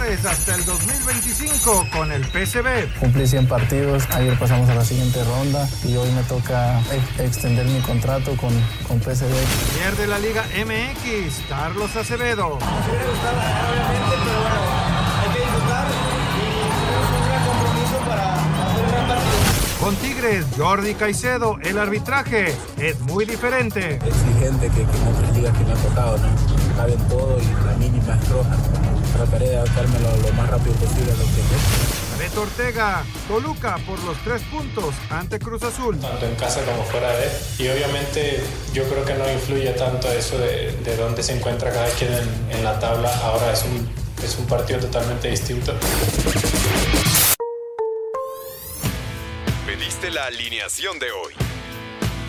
Gutiérrez hasta el 2025 con el PCB. Cumplí 100 partidos, ayer pasamos a la siguiente ronda y hoy me toca extender mi contrato con, con PCB. Pierde la Liga MX, Carlos Acevedo. Con Tigres, Jordi Caicedo, el arbitraje es muy diferente. Exigente que, que en otras ligas que me ha tocado, ¿no? Caben todo y la mínima es roja. Trataré de adaptarme lo, más rápido posible a lo que Beto Ortega, Toluca por los tres puntos ante Cruz Azul. Tanto en casa como fuera de. Y obviamente yo creo que no influye tanto eso de, de dónde se encuentra cada quien en, en la tabla. Ahora es un, es un partido totalmente distinto. la alineación de hoy.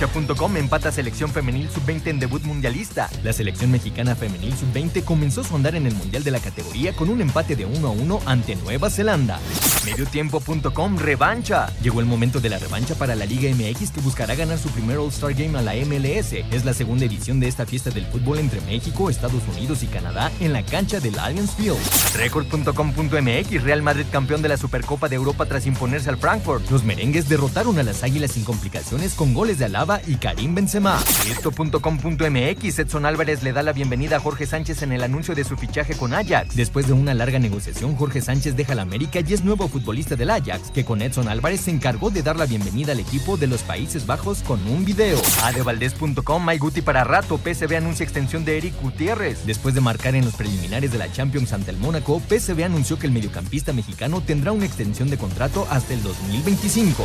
Cancha.com empata selección femenil sub-20 en debut mundialista. La selección mexicana femenil sub-20 comenzó su andar en el mundial de la categoría con un empate de 1 a 1 ante Nueva Zelanda. Mediotiempo.com revancha. Llegó el momento de la revancha para la Liga MX que buscará ganar su primer All-Star Game a la MLS. Es la segunda edición de esta fiesta del fútbol entre México, Estados Unidos y Canadá en la cancha del Allianz Field. Record.com.mx Real Madrid campeón de la Supercopa de Europa tras imponerse al Frankfurt. Los merengues derrotaron a las Águilas sin complicaciones con goles de Alaba y Karim Benzema. Esto.com.mx Edson Álvarez le da la bienvenida a Jorge Sánchez en el anuncio de su fichaje con Ajax. Después de una larga negociación, Jorge Sánchez deja la América y es nuevo futbolista del Ajax, que con Edson Álvarez se encargó de dar la bienvenida al equipo de los Países Bajos con un video. Adevaldez.com My Guti para rato, PSV anuncia extensión de Eric Gutiérrez. Después de marcar en los preliminares de la Champions ante el Mónaco, PSV anunció que el mediocampista mexicano tendrá una extensión de contrato hasta el 2025.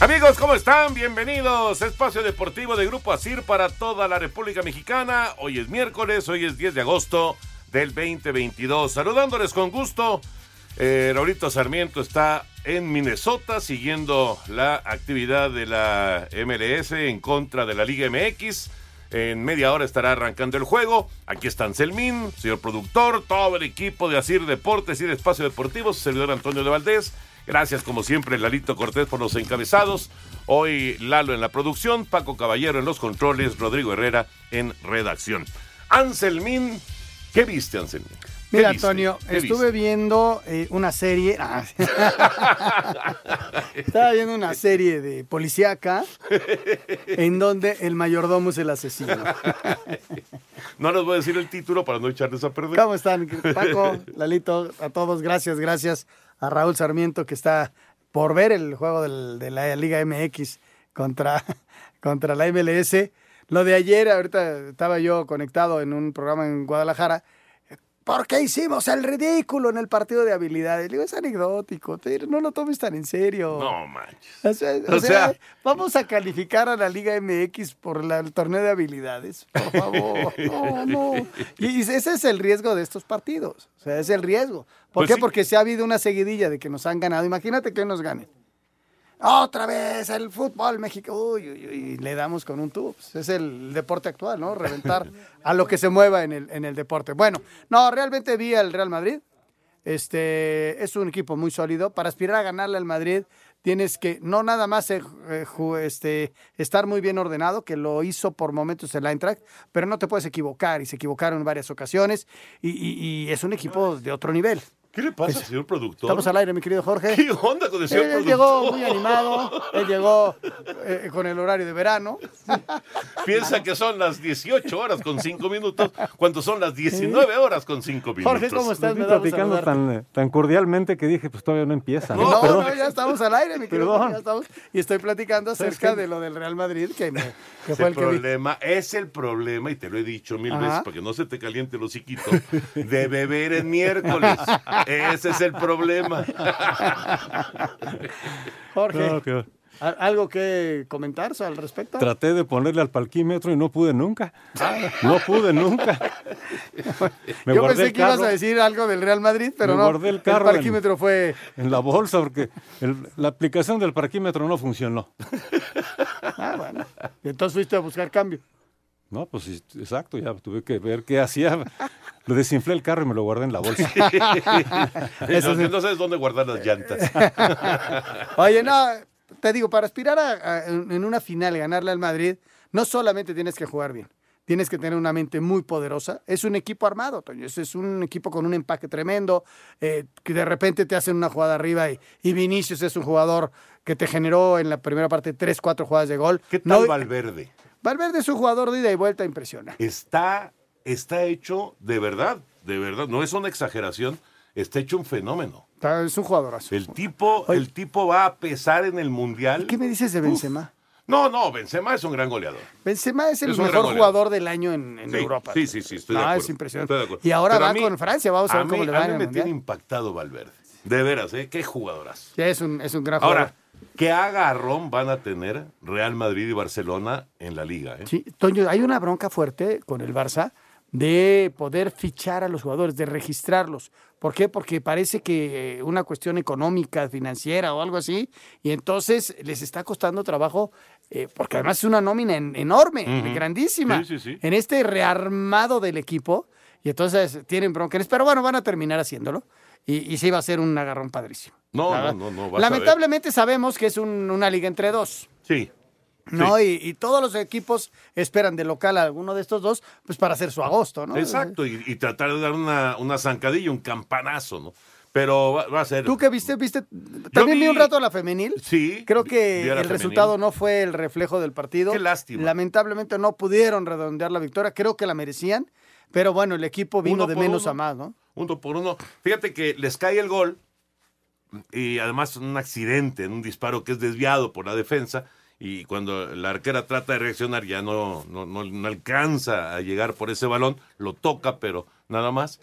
Amigos, ¿cómo están? Bienvenidos. Espacio Deportivo de Grupo ASIR para toda la República Mexicana. Hoy es miércoles, hoy es 10 de agosto del 2022. Saludándoles con gusto. Eh, Sarmiento está en Minnesota siguiendo la actividad de la MLS en contra de la Liga MX. En media hora estará arrancando el juego. Aquí está Anselmín, señor productor, todo el equipo de Asir Deportes y de Espacio Deportivo, su servidor Antonio de Valdés. Gracias, como siempre, Lalito Cortés por los encabezados. Hoy Lalo en la producción, Paco Caballero en los controles, Rodrigo Herrera en redacción. Anselmín, ¿qué viste, Anselmín? Mira, Antonio, estuve viendo eh, una serie. Ah, estaba viendo una serie de policíaca en donde el mayordomo es el asesino. no les voy a decir el título para no echarles a perder. ¿Cómo están, Paco, Lalito? A todos, gracias, gracias a Raúl Sarmiento que está por ver el juego de la Liga MX contra, contra la MLS. Lo de ayer, ahorita estaba yo conectado en un programa en Guadalajara ¿Por qué hicimos el ridículo en el partido de habilidades? digo, es anecdótico, no lo tomes tan en serio. No manches. O sea, vamos a calificar a la Liga MX por el torneo de habilidades, por favor. No, no. Y ese es el riesgo de estos partidos. O sea, es el riesgo. ¿Por pues qué? Porque se ha habido una seguidilla de que nos han ganado. Imagínate que nos ganen otra vez el fútbol México, uy, uy, uy, le damos con un tubo. Pues, es el deporte actual, ¿no? Reventar a lo que se mueva en el, en el deporte. Bueno, no, realmente vi al Real Madrid. Este es un equipo muy sólido. Para aspirar a ganarle al Madrid, tienes que no nada más eh, eh, este, estar muy bien ordenado, que lo hizo por momentos el Eintracht, pero no te puedes equivocar y se equivocaron en varias ocasiones y, y es un equipo de otro nivel. ¿Qué le pasa, señor productor? Estamos al aire, mi querido Jorge. ¿Qué onda con el señor Él, productor? llegó muy animado, él llegó eh, con el horario de verano. Piensa que son las 18 horas con 5 minutos, cuando son las 19 horas con 5 minutos. Jorge, ¿cómo estás? Me platicando tan, tan cordialmente que dije, pues todavía no empieza. No, no, Perdón. ya estamos al aire, mi querido. Perdón. Jorge, ya estamos. Y estoy platicando ¿Sabes acerca de lo del Real Madrid, que, me- que fue el el que problema, es el problema, y te lo he dicho mil Ajá. veces para que no se te caliente el hociquito, de beber en miércoles. Ese es el problema. Jorge, No, que- ¿al- ¿algo que comentar al respecto? Traté de ponerle al parquímetro y no pude nunca. No pude nunca. Me Yo guardé pensé el que ibas a decir algo del Real Madrid, pero Me no. guardé el carro en- parquímetro fue. en la bolsa porque el- la aplicación del parquímetro no funcionó. Ah, bueno. Y entonces fuiste a buscar cambio. No, pues sí, exacto, ya tuve que ver qué hacía. Lo desinflé el carro y me lo guardé en la bolsa. Eso no, sí. no sabes dónde guardar las llantas. Oye, no, te digo, para aspirar a, a- en una final y ganarle al Madrid, no solamente tienes que jugar bien, tienes que tener una mente muy poderosa. Es un equipo armado, Toño. Es, es un equipo con un empaque tremendo, eh, que de repente te hacen una jugada arriba y, y Vinicius es un jugador que te generó en la primera parte tres, cuatro jugadas de gol. ¿Qué tal No- Valverde? Valverde es un jugador de ida y vuelta impresiona. Está, está hecho de verdad, de verdad, no es una exageración, está hecho un fenómeno. Está- Es un jugadorazo. El tipo, el tipo va a pesar en el mundial. ¿Qué me dices de Benzema? No, no, Benzema es un gran goleador. Benzema es el Es mejor jugador del año en, en Sí, Europa. Sí, sí, sí, estoy de acuerdo. es impresionante. estoy de acuerdo. Y ahora Pero va a mí- con Francia, vamos a ver mí- cómo le va A mí me Mundial. tiene impactado Valverde. De veras, ¿eh? Qué jugadoras. Sí, es un, es un gran jugador. Ahora, ¿qué agarrón van a tener Real Madrid y Barcelona en la liga? eh? Sí, Toño, hay una bronca fuerte con el Barça de poder fichar a los jugadores, de registrarlos. ¿Por qué? Porque parece que eh, una cuestión económica, financiera o algo así, y entonces les está costando trabajo, eh, porque además es una nómina en- enorme, grandísima, Sí, sí, sí. en este rearmado del equipo, y entonces tienen bronca. Pero bueno, van a terminar haciéndolo, y, y sí va a ser un agarrón padrísimo. No, no, no, no. Lamentablemente sabemos que es un- una liga entre dos. Sí. ¿no? Y, y todos los equipos esperan de local a alguno de estos dos, pues para hacer su agosto, ¿no? Exacto, y, y tratar de dar una, una zancadilla, un campanazo, ¿no? Pero va, va a ser. ¿Tú qué viste? ¿Viste? También vi, vi- un rato a la femenil. Sí. Creo que el femenil. resultado no fue el reflejo del partido. Qué lástima. Lamentablemente no pudieron redondear la victoria. Creo que la merecían. Pero bueno, el equipo vino de menos uno. a más, ¿no? Uno por uno. Fíjate que les cae el gol y además un accidente, un disparo que es desviado por la defensa y cuando la arquera trata de reaccionar ya no, no, no- no alcanza a llegar por ese balón, lo toca, pero nada más.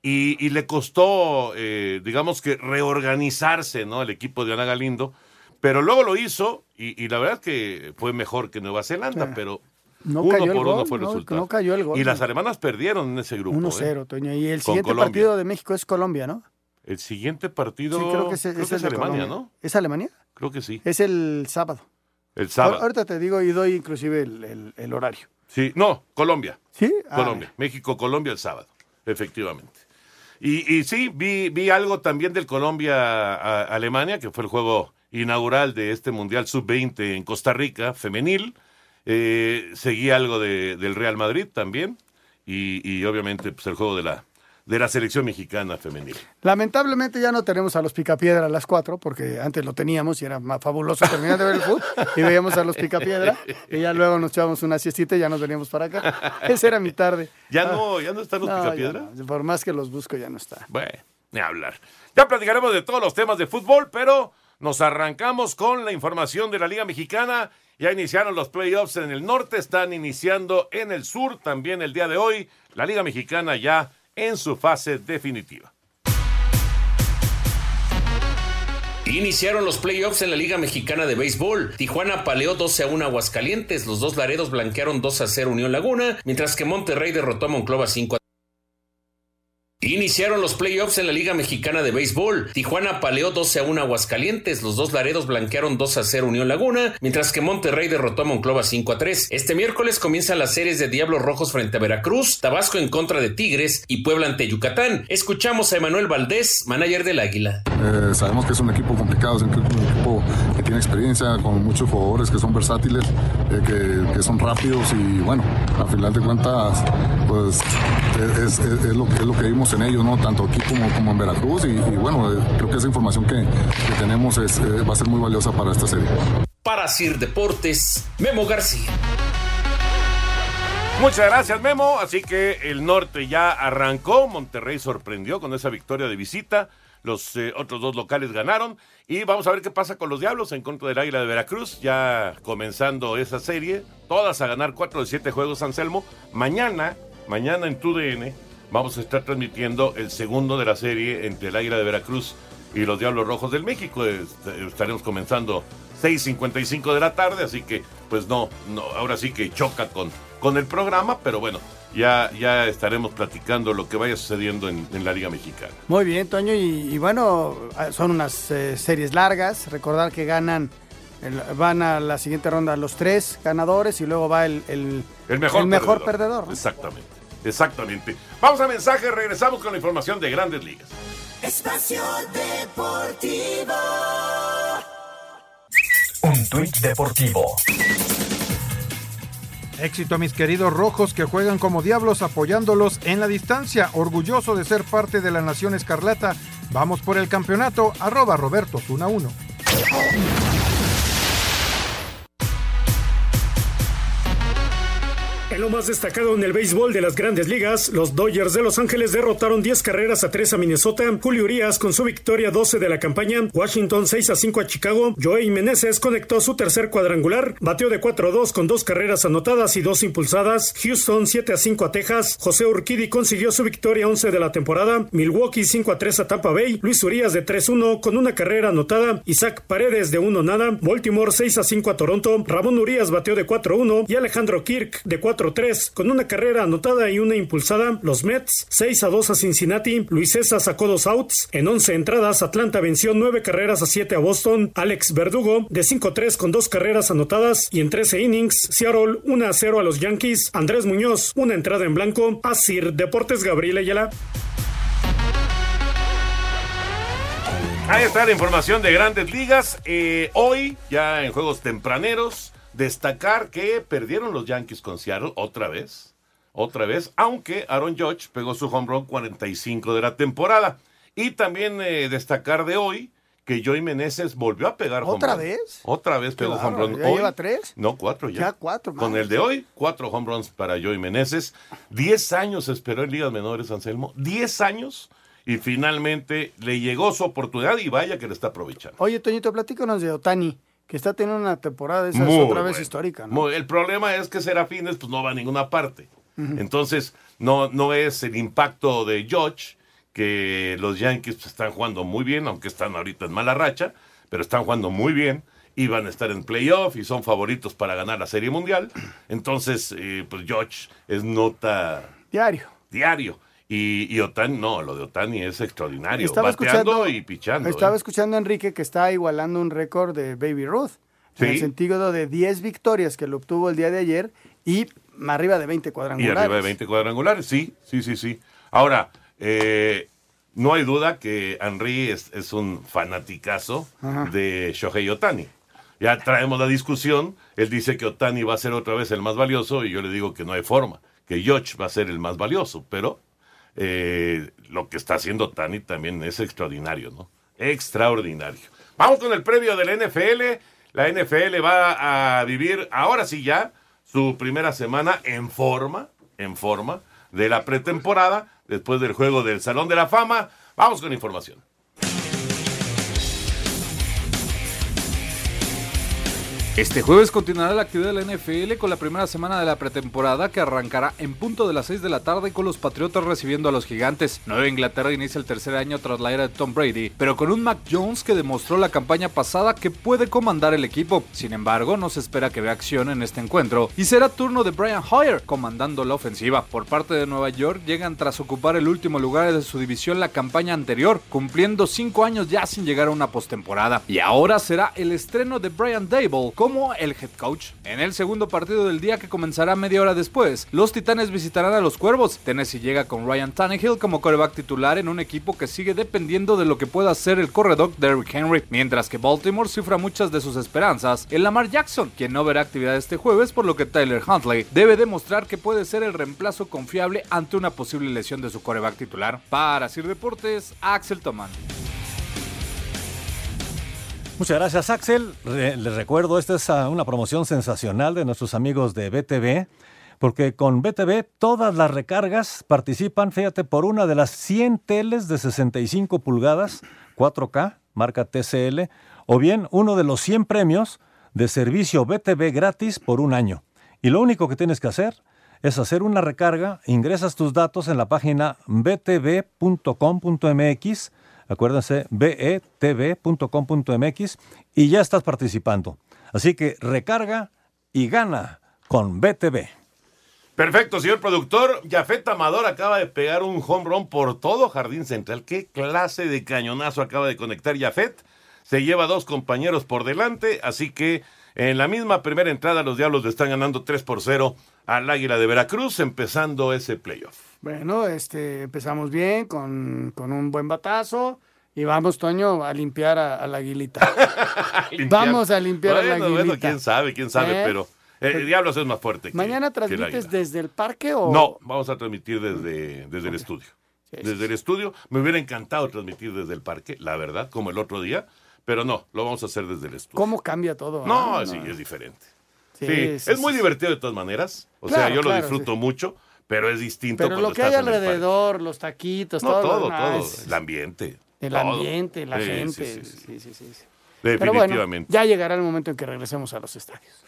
Y, y le costó, eh, digamos que reorganizarse, ¿no? El equipo de Ana Galindo, pero luego lo hizo y, y la verdad que fue mejor que Nueva Zelanda, pero No uno cayó el por uno gol, fue el no, resultado. no cayó el gol. Y las alemanas perdieron en ese grupo. ¿eh? 1-0, Toño. Y el Con siguiente Colombia. partido de México es Colombia, ¿no? El siguiente partido Sí, creo que es, creo es que el es de Alemania, Colombia. ¿no? ¿Es Alemania? Creo que sí. Es el sábado. El sábado. Ahorita te digo y doy inclusive el, el- el horario. Sí, no, Colombia. ¿Sí? Ah, Colombia. México, Colombia el sábado, efectivamente. Y, y sí, vi, vi algo también del Colombia-Alemania, que fue el juego inaugural de este Mundial Sub-20 en Costa Rica, femenil. Eh, seguí algo de- del Real Madrid también. Y, y obviamente pues, el juego de la, de la selección mexicana femenil. Lamentablemente ya no tenemos a los Picapiedra a las 4, porque antes lo teníamos y era más fabuloso terminar de ver el fútbol y veíamos a los Picapiedra y ya luego nos echábamos una siestita y ya nos veníamos para acá. Esa era mi tarde. ¿Ya Ah, no, ya no están los no, Picapiedra? no. Por más que los busco ya no está. Bueno, ni hablar. Ya platicaremos de todos los temas de fútbol, pero nos arrancamos con la información de la Liga Mexicana. Ya iniciaron los playoffs en el norte, están iniciando en el sur también el día de hoy. La Liga Mexicana ya en su fase definitiva. Iniciaron los playoffs en la Liga Mexicana de Béisbol. Tijuana paleó 12 a 1 a Aguascalientes. Los dos Laredos blanquearon 2 a 0 Unión Laguna, mientras que Monterrey derrotó a Monclova 5 a Iniciaron los playoffs en la Liga Mexicana de Béisbol. Tijuana paleó 12 a 1 a Aguascalientes. Los dos Laredos blanquearon 2 a 0 Unión Laguna, mientras que Monterrey derrotó a Monclova 5 a 3. Este miércoles comienzan las series de Diablos Rojos frente a Veracruz, Tabasco en contra de Tigres y Puebla ante Yucatán. Escuchamos a Emanuel Valdés, manager del Águila. Eh, sabemos que es un equipo complicado, es un equipo, tiene experiencia, con muchos jugadores que son versátiles, que, que, son rápidos y bueno, a final de cuentas, pues es, es, lo, es lo que vimos en ellos, ¿no? Tanto aquí como, como en Veracruz y, bueno, creo que esa información que, que tenemos es, va a ser muy valiosa para esta serie. Para Sir Deportes, Memo García. Muchas gracias, Memo. Así que el norte ya arrancó. Monterrey sorprendió con esa victoria de visita. Los eh, otros dos locales ganaron. Y vamos a ver qué pasa con los Diablos en contra del Águila de Veracruz. Ya comenzando esa serie. Todas a ganar 4 de 7 juegos, Anselmo. Mañana, mañana en TUDN, vamos a estar transmitiendo el segundo de la serie entre el Águila de Veracruz y los Diablos Rojos del México. Estaremos comenzando 6.55 de la tarde, así que pues no, no, ahora sí que choca con, con el programa, pero bueno, ya, ya estaremos platicando lo que vaya sucediendo en, la Liga Mexicana. Muy bien, Toño, y, bueno, son unas eh, series largas, recordar que ganan, van a la siguiente ronda los tres ganadores y luego va el, el, mejor, mejor perdedor. Exactamente, exactamente. Vamos a mensaje, regresamos con la información de grandes ligas. Espacio Deportivo. Un tuit deportivo. Éxito a mis queridos rojos que juegan como diablos apoyándolos en la distancia, orgulloso de ser parte de la Nación Escarlata. Vamos por el campeonato, arroba Roberto 1. Lo más destacado en el béisbol de las grandes ligas, los Dodgers de Los Ángeles derrotaron 10 carreras a 3 a Minnesota, Julio Urias con su victoria 12 de la campaña, Washington 6 a 5 a Chicago, Joey Meneses conectó su tercer cuadrangular, bateó de 4 a 2 con dos carreras anotadas y dos impulsadas, Houston 7 a 5 a Texas, José Urquidi consiguió su victoria 11 de la temporada, Milwaukee 5 a 3 a Tampa Bay, Luis Urias de 3-1 con una carrera anotada, Isaac Paredes de 1 nada, Baltimore 6 a 5 a Toronto, Ramón Urias bateó de 4-1 y Alejandro Kirk de 4 4-3 con una carrera anotada y una impulsada. Los Mets 6 a 2 a Cincinnati. Luis César sacó dos outs. En 11 entradas, Atlanta venció 9 carreras a 7 a Boston. Alex Verdugo de 5-3 con dos carreras anotadas y en 13 innings, Seattle 1 a 0 a los Yankees. Andrés Muñoz, una entrada en blanco. Asir Deportes Gabriel Ayala. Ahí está la información de grandes ligas. Eh, hoy, ya en juegos tempraneros, Destacar que perdieron los Yankees con Seattle otra vez, otra vez, aunque Aaron Judge pegó su home run 45 de la temporada. Y también eh, destacar de hoy que Joey Meneses volvió a pegar ¿Otra vez? Otra vez pegó home run. ¿Ya lleva tres? No, cuatro ya. Ya cuatro. Con el de hoy, cuatro home runs para Joey Meneses. Diez años esperó en ligas menores, Anselmo. Diez años y finalmente le llegó su oportunidad y vaya que le está aprovechando. Oye, Toñito, platícanos de Otani que está teniendo una temporada esa es otra vez histórica. ¿no? el problema es que Serafines pues no va a ninguna parte. Entonces, no, no es el impacto de George, que los Yankees pues, están jugando muy bien, aunque están ahorita en mala racha, pero están jugando muy bien y van a estar en playoff y son favoritos para ganar la Serie Mundial. Entonces, eh, pues George es nota... Diario. Diario. Y, y, Otani, no, lo de Otani es extraordinario. Estaba escuchando, y pichando. Estaba ¿eh? escuchando a Enrique que está igualando un récord de Baby Ruth. En el sentido de 10 victorias que lo obtuvo el día de ayer y arriba de 20 cuadrangulares. Y arriba de 20 cuadrangulares, sí, sí, sí, sí. Ahora, eh, no hay duda que Henry es, es un fanaticazo de Shohei Otani. Ya traemos la discusión. Él dice que Otani va a ser otra vez el más valioso y yo le digo que no hay forma, que Yoch va a ser el más valioso, pero eh, lo que está haciendo Tani también es extraordinario, ¿no? Extraordinario. Vamos con el previo del NFL. La NFL va a vivir ahora sí ya su primera semana en forma, en forma de la pretemporada, después del juego del Salón de la Fama. Vamos con información. Este jueves continuará la actividad de la NFL con la primera semana de la pretemporada que arrancará en punto de las 6 de la tarde con los Patriotas recibiendo a los Gigantes. Nueva Inglaterra inicia el tercer año tras la era de Tom Brady, pero con un Mac Jones que demostró la campaña pasada que puede comandar el equipo. Sin embargo, no se espera que vea acción en este encuentro y será turno de Brian Hoyer comandando la ofensiva. Por parte de Nueva York llegan tras ocupar el último lugar de su división la campaña anterior, cumpliendo 5 años ya sin llegar a una postemporada. Y ahora será el estreno de Brian Dable como el head coach. En el segundo partido del día que comenzará media hora después, los Titanes visitarán a los Cuervos. Tennessee llega con Ryan Tannehill como coreback titular en un equipo que sigue dependiendo de lo que pueda hacer el corredor Derrick Henry, mientras que Baltimore cifra muchas de sus esperanzas en Lamar Jackson, quien no verá actividad este jueves, por lo que Tyler Huntley debe demostrar que puede ser el reemplazo confiable ante una posible lesión de su coreback titular. Para Sir Deportes, Axel Toman. Muchas gracias, Axel. les recuerdo, esta es ah, una promoción sensacional de nuestros amigos de BTV, porque con BTV todas las recargas participan, fíjate, por una de las 100 teles de 65 pulgadas, 4K, marca TCL, o bien uno de los 100 premios de servicio BTV gratis por un año. Y lo único que tienes que hacer es hacer una recarga, ingresas tus datos en la página btv.com.mx Acuérdense, betv.com.mx y ya estás participando. Así que recarga y gana con BTV. Perfecto, señor productor. Jafet Amador acaba de pegar un home run por todo Jardín Central. ¿Qué clase de cañonazo acaba de conectar Jafet? Se lleva dos compañeros por delante, así que en la misma primera entrada los Diablos le están ganando 3 por 0 al Águila de Veracruz, empezando ese playoff. Bueno, este, empezamos bien con, un buen batazo. Y vamos, Toño, a limpiar a, la aguilita. vamos a limpiar a la aguilita. Bueno, quién sabe, quién sabe, ¿Eh? pero el Diablos es más fuerte. ¿Mañana transmites desde el parque o...? No, vamos a transmitir desde, desde el estudio. desde el estudio. Me hubiera encantado transmitir desde el parque, la verdad, como el otro día, pero no, lo vamos a hacer desde el estudio. ¿Cómo cambia todo? No, ah, sí, es diferente. Sí, es muy divertido de todas maneras. O sea, yo lo disfruto mucho pero es distinto. Pero lo que hay alrededor, los taquitos, todo. Todo, todo. El ambiente. El ambiente, la gente. Sí, sí, sí. Definitivamente. ya llegará el momento en que regresemos a los estadios.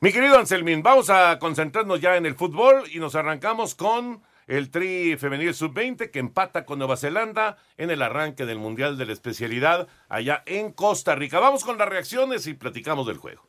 Mi querido Anselmín, vamos a concentrarnos ya en el fútbol y nos arrancamos con el Tri Femenil Sub-20 que empata con Nueva Zelanda en el arranque del Mundial de la Especialidad allá en Costa Rica. Vamos con las reacciones y platicamos del juego.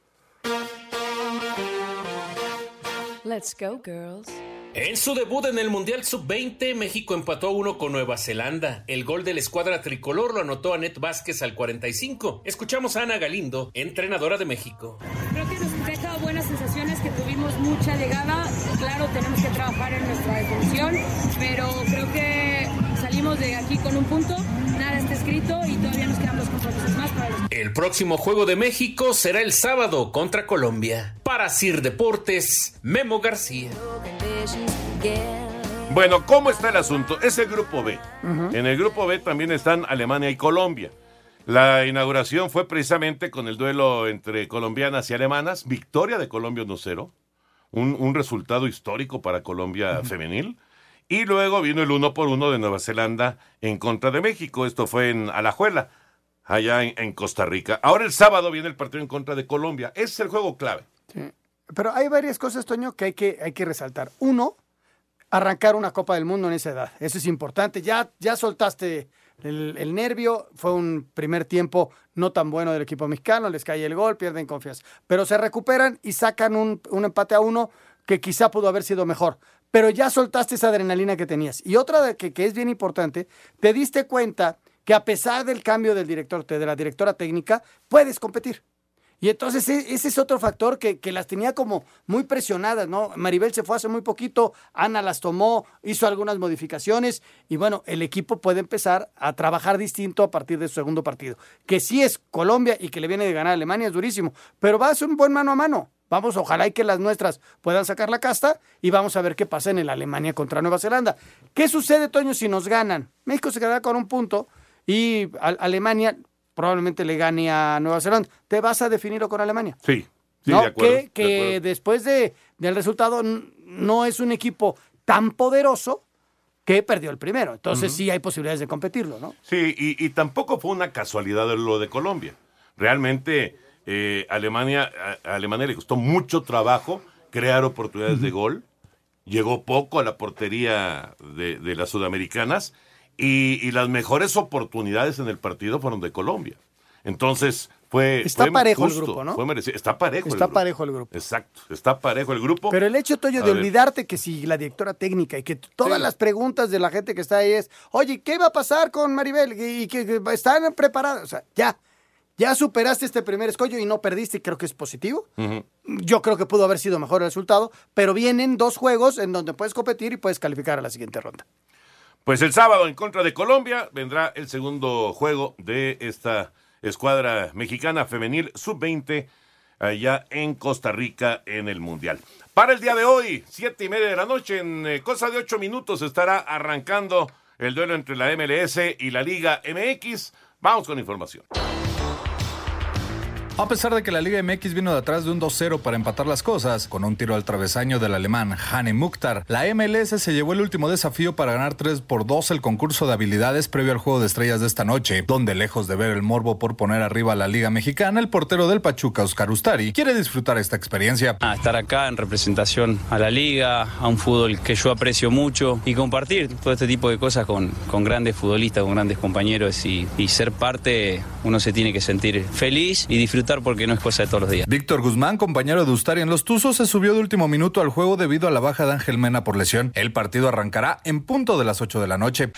Let's go, girls. En su debut en el Mundial Sub-20, México empató uno con Nueva Zelanda. El gol de la escuadra tricolor lo anotó Anet Vázquez al 45. Escuchamos a Ana Galindo, entrenadora de México. Creo que nos deja buenas sensaciones, que tuvimos mucha llegada. Claro, tenemos que trabajar en nuestra definición, pero creo que salimos de aquí con un punto. Nada está escrito y todavía nos quedan dos compromisos más para los... El próximo juego de México será el sábado contra Colombia. Para Sir Deportes, Memo García. Bueno, ¿cómo está el asunto? Es el grupo B. En el grupo B también están Alemania y Colombia. La inauguración fue precisamente con el duelo entre colombianas y alemanas, victoria de Colombia 1-0, un, resultado histórico para Colombia femenil. Y luego vino el uno por uno de Nueva Zelanda en contra de México. Esto fue en Alajuela, allá en, Costa Rica. Ahora el sábado viene el partido en contra de Colombia. Es el juego clave. Pero hay varias cosas, Toño, que hay que, hay que resaltar. Uno, arrancar una Copa del Mundo en esa edad. Eso es importante. Ya, ya soltaste el, nervio. Fue un primer tiempo no tan bueno del equipo mexicano. Les cae el gol, pierden confianza. Pero se recuperan y sacan un, empate a uno que quizá pudo haber sido mejor. Pero ya soltaste esa adrenalina que tenías. Y otra que, que es bien importante, te diste cuenta que a pesar del cambio del director, de la directora técnica, puedes competir. Y entonces e, ese es otro factor que, las tenía como muy presionadas, ¿no? Maribel se fue hace muy poquito, Ana las tomó, hizo algunas modificaciones y bueno, el equipo puede empezar a trabajar distinto a partir de su segundo partido. Que sí es Colombia y que le viene de ganar a Alemania, es durísimo, pero va a ser un buen mano a mano. Vamos, ojalá y que las nuestras puedan sacar la casta y vamos a ver qué pasa en el Alemania contra Nueva Zelanda. ¿Qué sucede, Toño, si nos ganan? México se quedará con un punto y Alemania probablemente le gane a Nueva Zelanda. ¿Te vas a definirlo con Alemania? Sí, sí de acuerdo. Que, después de, del resultado no es un equipo tan poderoso que perdió el primero. Entonces sí hay posibilidades de competirlo, ¿no? Sí, y, tampoco fue una casualidad lo de Colombia. Realmente eh, Alemania, a, Alemania le costó mucho trabajo crear oportunidades de gol. Llegó poco a la portería de, de las sudamericanas y, las mejores oportunidades en el partido fueron de Colombia. Entonces, fue. Está parejo el grupo, ¿no? Fue. Está parejo. Está el grupo. parejo el grupo. Exacto. Está parejo el grupo. Pero el hecho, Toyo, de olvidarte que si la directora técnica y que todas las preguntas de la gente que está ahí es, oye, ¿qué va a pasar con Maribel? Y que están preparados. O sea, ya. Ya superaste este primer escollo y no perdiste, y creo que es positivo. Yo creo que pudo haber sido mejor el resultado, pero vienen dos juegos en donde puedes competir y puedes calificar a la siguiente ronda. Pues el sábado en contra de Colombia vendrá el segundo juego de esta escuadra mexicana femenil sub-20 allá en Costa Rica en el Mundial. Para el día de hoy, siete y media de la noche, en eh, cosa de ocho minutos estará arrancando el duelo entre la MLS y la Liga MX. Vamos con información. A pesar de que la Liga MX vino de atrás de un 2-0 para empatar las cosas, con un tiro al travesaño del alemán Hane Mukhtar, la MLS se llevó el último desafío para ganar 3 por 2 el concurso de habilidades previo al juego de estrellas de esta noche, donde lejos de ver el morbo por poner arriba a la Liga Mexicana, el portero del Pachuca, Oscar Ustari, quiere disfrutar esta experiencia. Estar acá en representación a la Liga, a un fútbol que yo aprecio mucho y compartir todo este tipo de cosas con, grandes futbolistas, con grandes compañeros y ser parte, uno se tiene que sentir feliz y disfrutar porque no es cosa de todos los días. Víctor Guzmán, compañero de Ustari en los Tuzos, se subió de último minuto al juego debido a la baja de Ángel Mena por lesión. El partido arrancará en punto de las 8 de la noche.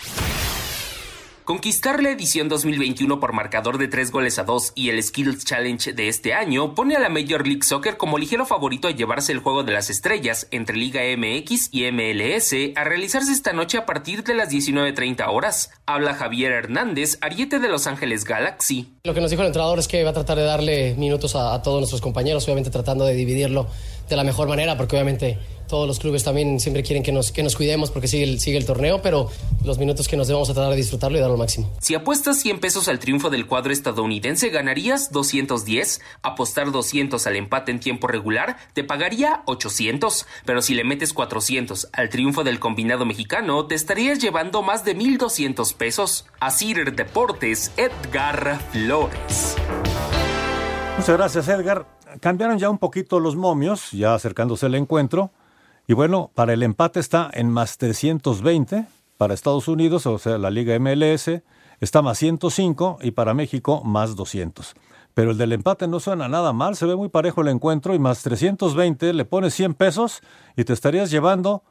Conquistar la edición 2021 por marcador de 3 goles a 2 y el Skills Challenge de este año pone a la Major League Soccer como ligero favorito a llevarse el juego de las estrellas entre Liga MX y MLS a realizarse esta noche a partir de las 19.30 horas. Habla Javier Hernández, ariete de Los Ángeles Galaxy. Lo que nos dijo el entrenador es que va a tratar de darle minutos a, a todos nuestros compañeros, obviamente tratando de dividirlo de la mejor manera, porque obviamente todos los clubes también siempre quieren que nos, que nos cuidemos porque sigue el, sigue el torneo, pero los minutos que nos debemos a tratar de disfrutarlo y darlo al máximo. Si apuestas 100 pesos al triunfo del cuadro estadounidense, ganarías 210. Apostar 200 al empate en tiempo regular, te pagaría 800. Pero si le metes 400 al triunfo del combinado mexicano, te estarías llevando más de 1200 pesos. Asir Deportes, Edgar Flores. Muchas gracias, Edgar. Cambiaron ya un poquito los momios, ya acercándose el encuentro. Y bueno, para el empate está en más 320 para Estados Unidos, o sea, la Liga MLS, está más 105 y para México más 200. Pero el del empate no suena nada mal, se ve muy parejo el encuentro y más 320 le pones 100 pesos y te estarías llevando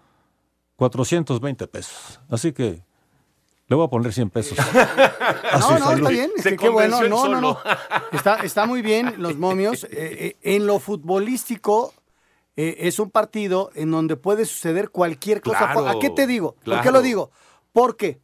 420 pesos. Así que le voy a poner 100 pesos. no, no, está bien. qué bueno. No, no, no. Está, está muy bien los momios. Eh, eh, en lo futbolístico, eh, es un partido en donde puede suceder cualquier cosa. Claro, ¿A qué te digo? ¿Por qué lo digo? Porque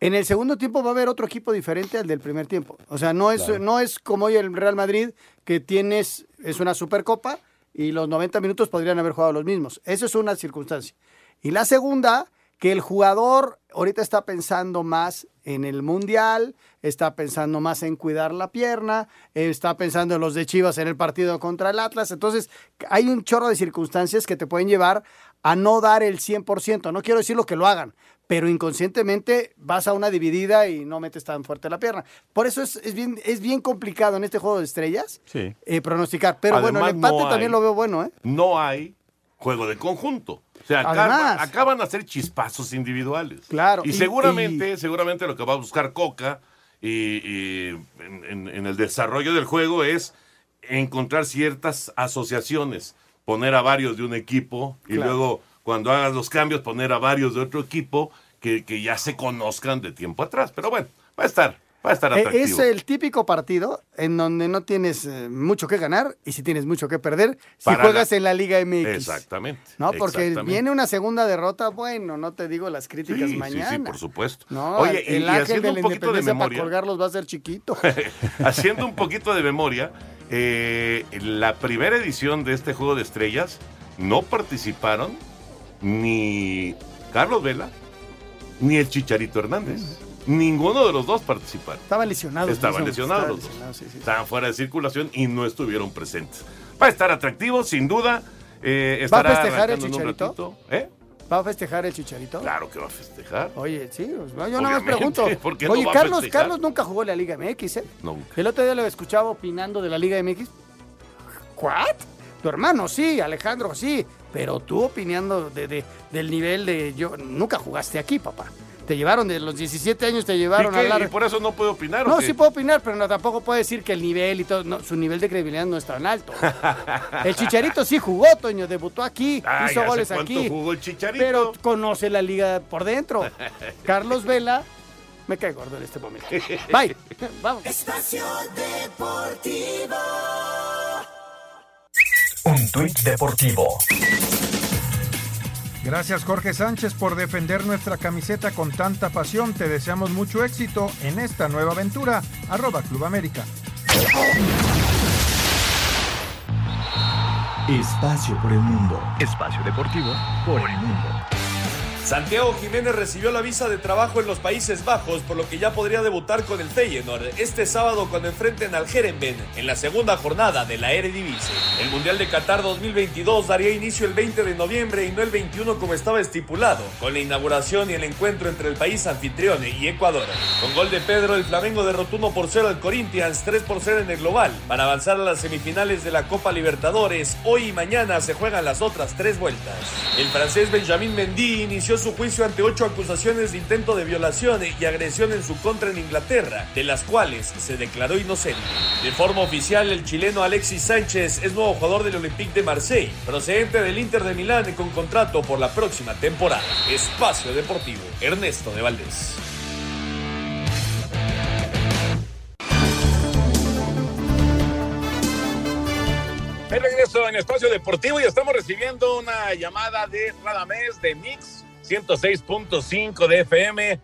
en el segundo tiempo va a haber otro equipo diferente al del primer tiempo. O sea, no es, Claro. no es como hoy el Real Madrid, que tienes, es una supercopa y los 90 minutos podrían haber jugado los mismos. Eso es una circunstancia. Y la segunda, que el jugador ahorita está pensando más en el mundial, está pensando más en cuidar la pierna, está pensando en los de Chivas en el partido contra el Atlas. Entonces, hay un chorro de circunstancias que te pueden llevar a no dar el 100%. No quiero decir lo que lo hagan, pero inconscientemente vas a una dividida y no metes tan fuerte la pierna. Por eso es, es bien, es bien complicado en este juego de estrellas Sí. eh, pronosticar. Pero bueno, el empate no también lo veo bueno, ¿eh? No hay juego de conjunto. Sea, acá, Además. acá van a ser chispazos individuales. Claro, Y, y- seguramente, seguramente lo que va a buscar Coca y, y en, en- en el desarrollo del juego es encontrar ciertas asociaciones, poner a varios de un equipo y Claro. luego cuando hagas los cambios poner a varios de otro equipo que, que ya se conozcan de tiempo atrás. Pero bueno, va a estar, va a estar atractivo. Es el típico partido en donde no tienes eh, mucho que ganar y si tienes mucho que perder si Para juegas la- en la Liga MX. Exactamente. No, porque exactamente. viene una segunda derrota, bueno, no te digo las críticas Sí, sí, mañana. sí, por supuesto. No, Oye, el y, y ángel haciendo de la un poquito de para memoria, colgarlos va a ser chiquito. haciendo un poquito de memoria, eh, la primera edición de este Juego de Estrellas no participaron ni Carlos Vela ni el Chicharito Hernández. Ninguno de los dos participaron. Estaban lesionados. Estaban lesionados Estaban los dos. lesionados, sí, sí. Estaban fuera de circulación y no estuvieron presentes. Va a estar atractivo, sin duda. Eh, ¿Va a festejar el Chicharito? ¿Eh? ¿Va a festejar el Chicharito? Claro que va a festejar. Oye, sí, pues, yo nada más Obviamente, pregunto. ¿por qué no Oye, Carlos? Carlos nunca jugó la Liga MX, ¿eh? Nunca. El otro día lo escuchaba opinando de la Liga MX. ¿What? Tu hermano sí, Alejandro sí, pero tú opinando de, de- del nivel de yo nunca jugaste aquí, papá. Te llevaron de los 17 años, te llevaron ¿Y, a la ¿Y por eso no puedo opinar? o No, qué? sí puedo opinar, pero no, tampoco puedo decir que el nivel y todo, no, su nivel de credibilidad no es tan alto. El Chicharito sí jugó, Toño, debutó aquí, Ay, hizo ¿hace goles cuánto aquí. jugó el Chicharito? Pero conoce la liga por dentro. Carlos Vela Me cae gordo en este momento. Bye. Vamos. Espacio Deportivo. Un tuit deportivo. Gracias Jorge Sánchez por defender nuestra camiseta con tanta pasión. Te deseamos mucho éxito en esta nueva aventura. Arroba Club América. Espacio por el mundo. Espacio deportivo por el mundo. Santiago Jiménez recibió la visa de trabajo en los Países Bajos, por lo que ya podría debutar con el Feyenoord este sábado cuando enfrenten al Herenveen en la segunda jornada de la Eredivisie. El Mundial de Qatar 2022 daría inicio el 20 de noviembre y no el 21 como estaba estipulado, con la inauguración y el encuentro entre el país anfitrión y Ecuador. Con gol de Pedro, el Flamengo derrotó 1 por 0 al Corinthians, 3 por 0 en el global, para avanzar a las semifinales de la Copa Libertadores. Hoy y mañana se juegan las otras tres vueltas. El francés Benjamin Mendy inició su juicio ante ocho acusaciones de intento de violación y agresión en su contra en Inglaterra, de las cuales se declaró inocente. De forma oficial, el chileno Alexis Sánchez es nuevo jugador del Olympique de Marseille, procedente del Inter de Milán con contrato por la próxima temporada. Espacio Deportivo, Ernesto de Valdés. El regreso en Espacio Deportivo y estamos recibiendo una llamada de Radamés de Mix 106.5 de FM.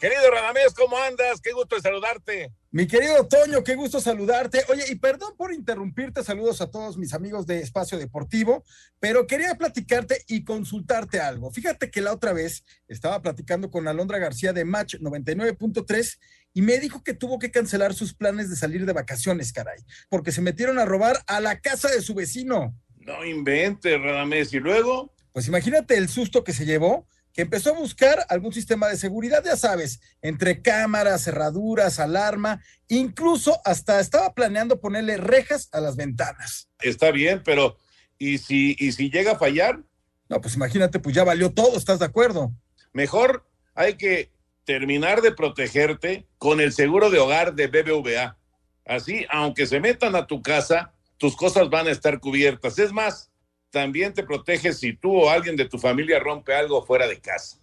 Querido Radamés, ¿cómo andas? Qué gusto de saludarte. Mi querido Toño, qué gusto saludarte. Oye, y perdón por interrumpirte, saludos a todos mis amigos de Espacio Deportivo, pero quería platicarte y consultarte algo. Fíjate que la otra vez estaba platicando con Alondra García de Match 99.3 y me dijo que tuvo que cancelar sus planes de salir de vacaciones, caray, porque se metieron a robar a la casa de su vecino. No inventes, Radamés. ¿Y luego? Pues imagínate el susto que se llevó que empezó a buscar algún sistema de seguridad, ya sabes, entre cámaras, cerraduras, alarma, incluso hasta estaba planeando ponerle rejas a las ventanas. Está bien, pero ¿y si, y si llega a fallar? No, pues imagínate, pues ya valió todo, ¿estás de acuerdo? Mejor hay que terminar de protegerte con el seguro de hogar de BBVA. Así, aunque se metan a tu casa, tus cosas van a estar cubiertas. Es más, también te proteges si tú o alguien de tu familia rompe algo fuera de casa.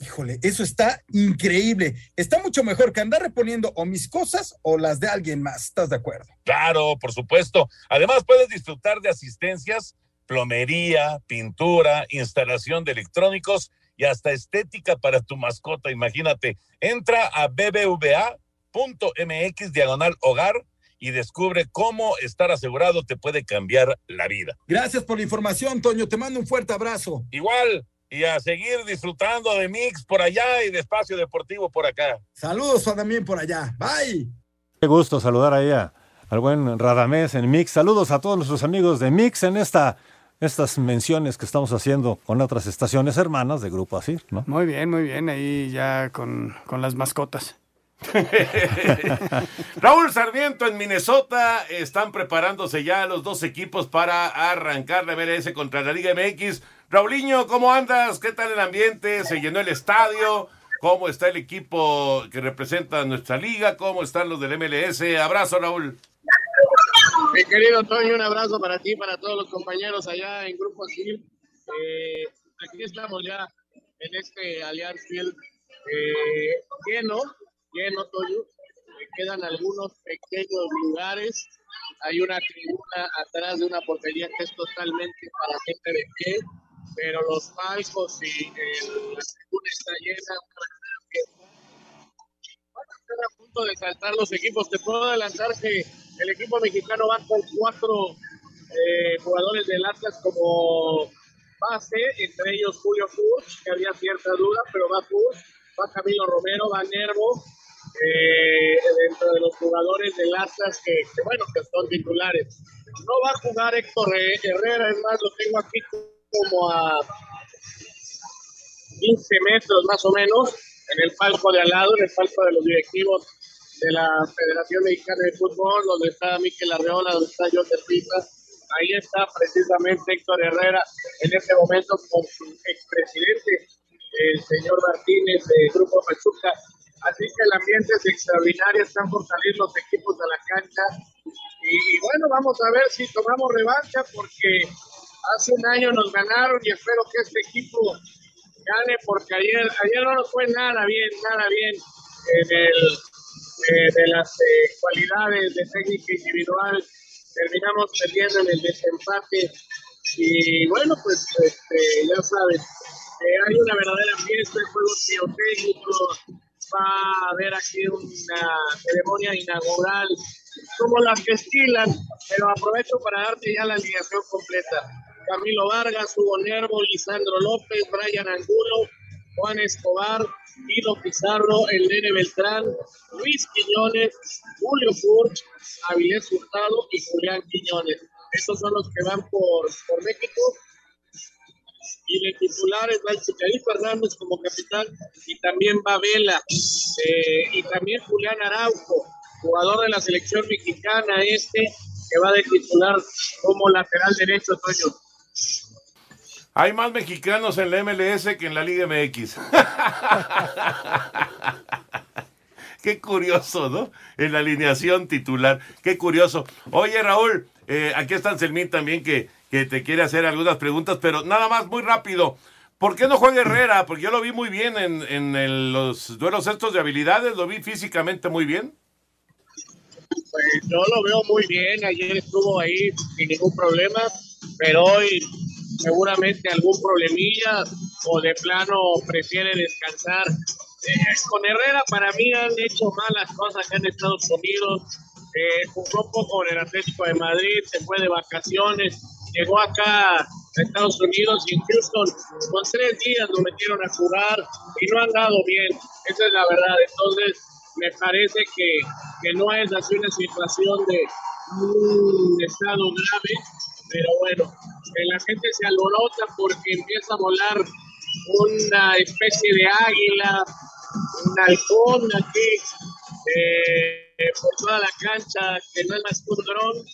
Híjole, eso está increíble. Está mucho mejor que andar reponiendo o mis cosas o las de alguien más. ¿Estás de acuerdo? Claro, por supuesto. Además, puedes disfrutar de asistencias, plomería, pintura, instalación de electrónicos y hasta estética para tu mascota. Imagínate, entra a bbva.mx diagonal hogar y descubre cómo estar asegurado te puede cambiar la vida. Gracias por la información, Toño. Te mando un fuerte abrazo. Igual, y a seguir disfrutando de Mix por allá y de Espacio Deportivo por acá. Saludos también por allá. Bye. Qué gusto saludar ahí a- al buen Radamés en Mix. Saludos a todos nuestros amigos de Mix en esta, estas menciones que estamos haciendo con otras estaciones hermanas de Grupo Asir, ¿no? Muy bien, muy bien. Ahí ya con, con las mascotas. Raúl Sarmiento en Minnesota están preparándose ya los dos equipos para arrancar la MLS contra la Liga MX. Raulinho, ¿cómo andas? ¿Qué tal el ambiente? ¿Se llenó el estadio? ¿Cómo está el equipo que representa nuestra liga? ¿Cómo están los del MLS? Abrazo, Raúl. Mi querido Toño, un abrazo para ti, para todos los compañeros allá en Grupo Azul. Eh, aquí estamos ya en este Allianz Field eh, lleno, lleno, Toño. Me quedan algunos pequeños lugares. Hay una tribuna atrás de una portería que es totalmente para gente de pie, pero los palcos y eh, la tribuna está llena. Van a estar a punto de saltar los equipos. Te puedo adelantar que el equipo mexicano va con cuatro eh, jugadores del Atlas como base, entre ellos Julio Cruz, que había cierta duda, pero va Cruz, va Camilo Romero, va Nervo, eh, dentro de los jugadores del Atlas que, bueno, que son titulares. No va a jugar Héctor Herrera, es más, lo tengo aquí como a 15 metros más o menos, en el palco de al lado, en el palco de los directivos de la Federación Mexicana de Fútbol, donde está Miquel Arreola, donde está José Pita. Ahí está precisamente Héctor Herrera en este momento con su expresidente, el señor Martínez de Grupo Pachuca. Así que el ambiente es extraordinario, están por salir los equipos a la cancha. Y, y bueno, vamos a ver si tomamos revancha porque hace un año nos ganaron y espero que este equipo gane porque ayer, ayer no nos fue nada bien, nada bien en el eh, de las eh, cualidades de técnica individual, terminamos perdiendo en el desempate. Y bueno, pues este, ya sabes, eh, hay una verdadera fiesta, juegos pirotécnicos, va a haber aquí una ceremonia inaugural como las que estilan, pero aprovecho para darte ya la alineación completa. Camilo Vargas, Hugo Nervo, Lisandro López, Brian Angulo, Juan Escobar, Guido Pizarro, el Nene Beltrán, Luis Quiñones, Julio Furch, Avilés Hurtado y Julián Quiñones. Estos son los que van por, por México. Y de titulares va el Chicharito Hernández como capitán y también va Vela eh, y también Julián Araujo, jugador de la selección mexicana este que va de titular como lateral derecho, Toño. Hay más mexicanos en la MLS que en la Liga MX. Qué curioso, ¿no? En la alineación titular. Qué curioso. Oye, Raúl, eh, aquí está Anselmín también que, que te quiere hacer algunas preguntas, pero nada más, muy rápido. ¿Por qué no juega Herrera? Porque yo lo vi muy bien en, en los duelos estos de habilidades, lo vi físicamente muy bien. Pues yo lo veo muy bien, ayer estuvo ahí sin ningún problema, pero hoy seguramente algún problemilla o de plano prefiere descansar. Eh, con Herrera para mí han hecho malas cosas acá en Estados Unidos, eh, jugó poco con el Atlético de Madrid, se fue de vacaciones, llegó acá a Estados Unidos y en Houston con tres días lo metieron a jugar y no han dado bien, esa es la verdad. Entonces me parece que, que no es así una situación de un estado grave, pero bueno, la gente se alborota porque empieza a volar una especie de águila, un halcón aquí eh, por toda la cancha, que no es más que un dron,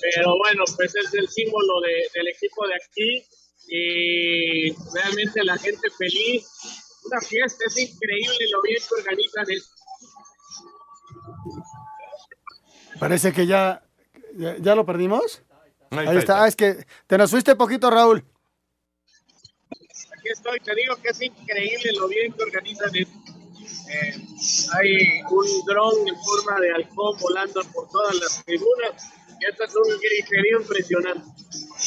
pero bueno, pues es el símbolo de- del equipo de aquí y realmente la gente feliz, una fiesta, es increíble lo bien que organizan esto. Parece que ya, ya, ya lo perdimos. Ahí está, ahí está. está. Ah, es que te nos fuiste poquito, Raúl. Aquí estoy, te digo que es increíble lo bien que organizan esto. Eh, hay un dron en forma de halcón volando por todas las tribunas y esto es un griterío impresionante.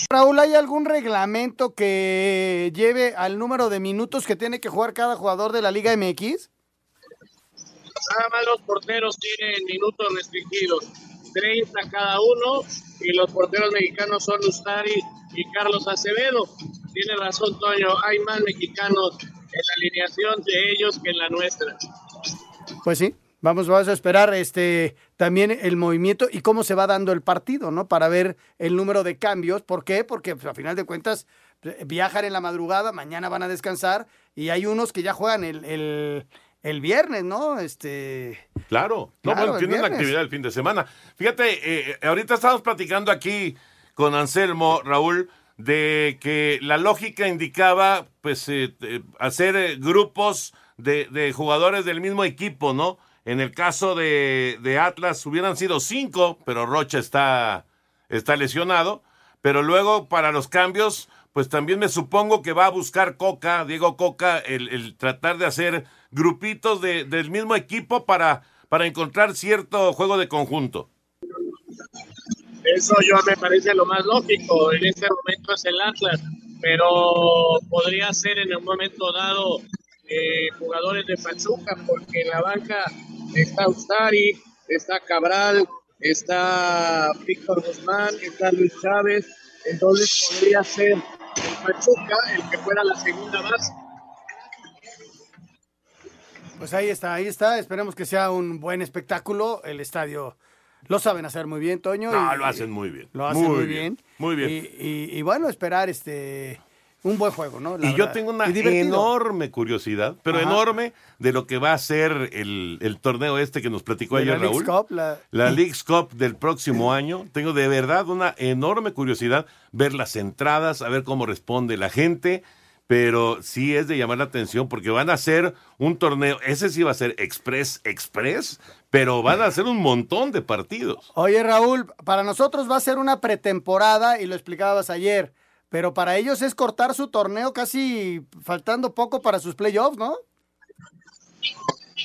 Raúl, ¿hay algún reglamento que lleve al número de minutos que tiene que jugar cada jugador de la Liga MX? Nada más los porteros tienen minutos restringidos, 30 cada uno, y los porteros mexicanos son Ustari y Carlos Acevedo. Tiene razón, Toño, hay más mexicanos en la alineación de ellos que en la nuestra. Pues sí, vamos, vamos a esperar este también el movimiento y cómo se va dando el partido, ¿no? Para ver el número de cambios. ¿Por qué? Porque pues, a final de cuentas eh, viajan en la madrugada, mañana van a descansar y hay unos que ya juegan el, el, el viernes, ¿no? Este. Claro, no, Claro, bueno, el tiene una viernes. actividad el fin de semana. Fíjate, eh, ahorita estamos platicando aquí con Anselmo, Raúl, de que la lógica indicaba, pues, eh, eh, hacer eh, grupos de, de jugadores del mismo equipo, ¿no? En el caso de, de Atlas hubieran sido cinco, pero Rocha está, está lesionado. Pero luego para los cambios, pues también me supongo que va a buscar Coca, Diego Coca, el, el tratar de hacer grupitos de- del mismo equipo para, para encontrar cierto juego de conjunto. Eso yo me parece lo más lógico. En este momento es el Atlas, pero podría ser en un momento dado eh, jugadores de Pachuca, porque en la banca está Ustari, está Cabral, está Víctor Guzmán, está Luis Chávez. Entonces podría ser el Pachuca el que fuera la segunda base. Pues ahí está, ahí está. Esperemos que sea un buen espectáculo. El estadio lo saben hacer muy bien, Toño. No, y- lo hacen muy bien. Lo hacen muy, bien. Muy bien. Y, y- y bueno, esperar este un buen juego, ¿no? La y yo tengo una enorme curiosidad, pero Ajá. enorme, de lo que va a ser el, el torneo este que nos platicó De la ayer Leagues Raúl. Cup, la- La League's Cup del próximo año. Tengo de verdad una enorme curiosidad ver las entradas, a ver cómo responde la gente. Pero sí es de llamar la atención porque van a hacer un torneo, ese sí va a ser Express Express, pero van a hacer un montón de partidos. Oye, Raúl, para nosotros va a ser una pretemporada y lo explicabas ayer, pero para ellos es cortar su torneo casi faltando poco para sus playoffs, ¿no?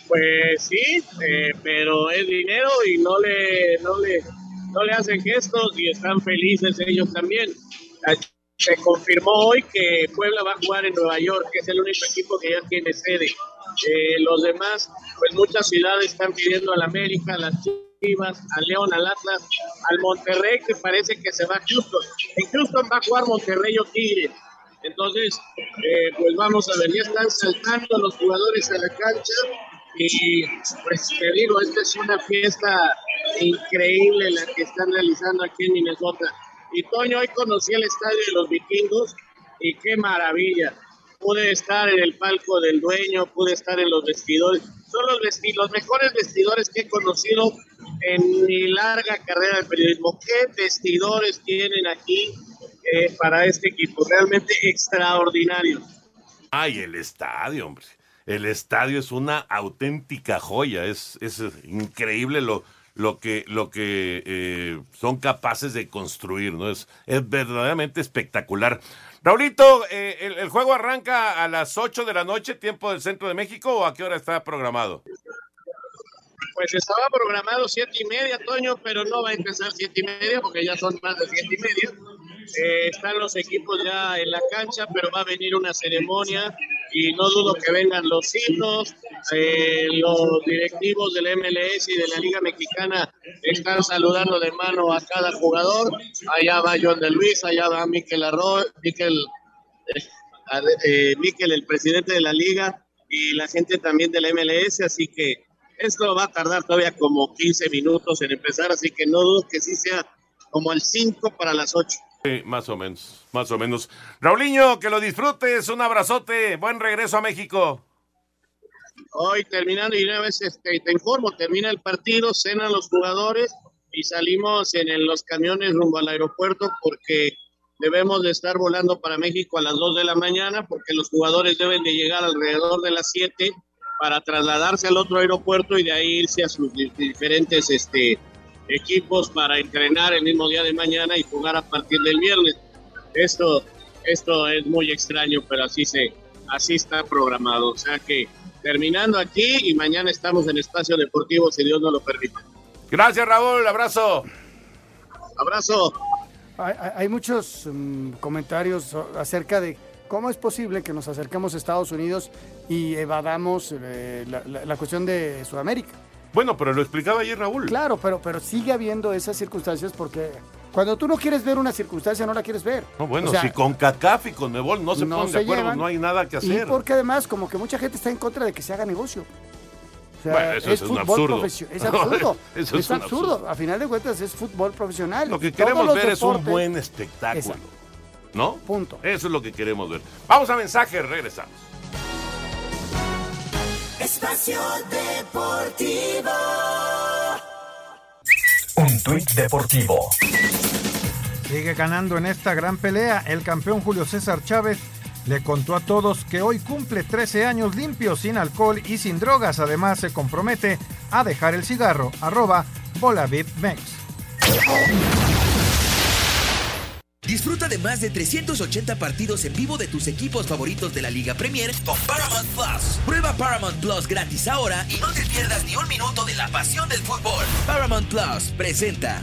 Pues sí, eh, pero es dinero y no le, no le, no le hacen gestos y están felices ellos también. Se confirmó hoy que Puebla va a jugar en Nueva York, que es el único equipo que ya tiene sede. Eh, los demás, pues muchas ciudades están pidiendo al América, a las Chivas, al León, al Atlas, al Monterrey, que parece que se va a Houston. En Houston va a jugar Monterrey o Tigres. Entonces, eh, pues vamos a ver, ya están saltando los jugadores a la cancha y pues te digo, esta es una fiesta increíble la que están realizando aquí en Minnesota. Y Toño, hoy conocí el estadio de los vikingos y qué maravilla. Pude estar en el palco del dueño, pude estar en los vestidores. Son los, los mejores vestidores que he conocido en mi larga carrera de periodismo. ¿Qué vestidores tienen aquí eh, para este equipo? Realmente extraordinario. Ay, el estadio, hombre. El estadio es una auténtica joya. Es, es increíble lo, lo que, lo que eh, son capaces de construir, ¿no? Es, es verdaderamente espectacular. Raulito, eh, el, juego arranca a las 8 de la noche, tiempo del centro de México, o a qué hora está programado? Pues estaba programado siete y media, Toño, pero no va a empezar siete y media porque ya son más de siete y media. Eh, están los equipos ya en la cancha, pero va a venir una ceremonia y no dudo que vengan los hitos. Eh, los directivos del MLS y de la Liga Mexicana están saludando de mano a cada jugador. Allá va John de Luis, allá va Miquel Arroyo, Miquel, eh, Miquel, el presidente de la Liga, y la gente también del MLS, así que esto va a tardar todavía como 15 minutos en empezar, así que no dudo que sí sea como al 5 para las 8 más o menos, más o menos. Raulinho, que lo disfrutes, un abrazote, buen regreso a México. Hoy terminando, y una vez este, te informo, termina el partido, cenan los jugadores y salimos en los camiones rumbo al aeropuerto porque debemos de estar volando para México a las 2 de la mañana porque los jugadores deben de llegar alrededor de las 7 para trasladarse al otro aeropuerto y de ahí irse a sus diferentes este, equipos para entrenar el mismo día de mañana y jugar a partir del viernes. Esto, esto es muy extraño, pero así, se, así está programado. O sea que terminando aquí y mañana estamos en Espacio Deportivo, si Dios nos lo permite. Gracias, Raúl. Abrazo. Abrazo. Hay, muchos mm, comentarios acerca de cómo es posible que nos acerquemos a Estados Unidos y evadamos eh, la cuestión de Sudamérica. Bueno, pero lo explicaba ayer Raúl. Claro, pero, pero sigue habiendo esas circunstancias porque cuando tú no quieres ver una circunstancia, no la quieres ver. No, bueno, si con CACAF y con Mebol no se ponen de acuerdo, no hay nada que hacer. Y porque además, como que mucha gente está en contra de que se haga negocio. O sea, bueno, eso es, un absurdo. Es absurdo. eso es, absurdo. A final de cuentas, es fútbol profesional. Lo que queremos ver es un buen espectáculo. ¿No? Punto. Eso es lo que queremos ver. Vamos a mensajes, regresamos. Espacio Deportivo. Un tuit deportivo. Sigue ganando en esta gran pelea. El campeón Julio César Chávez le contó a todos que hoy cumple 13 años limpio, sin alcohol y sin drogas. Además, se compromete a dejar el cigarro. Arroba Mex. Disfruta de más de 380 partidos en vivo de tus equipos favoritos de la Liga Premier con Paramount Plus. Prueba Paramount Plus gratis ahora y no te pierdas ni un minuto de la pasión del fútbol. Paramount Plus presenta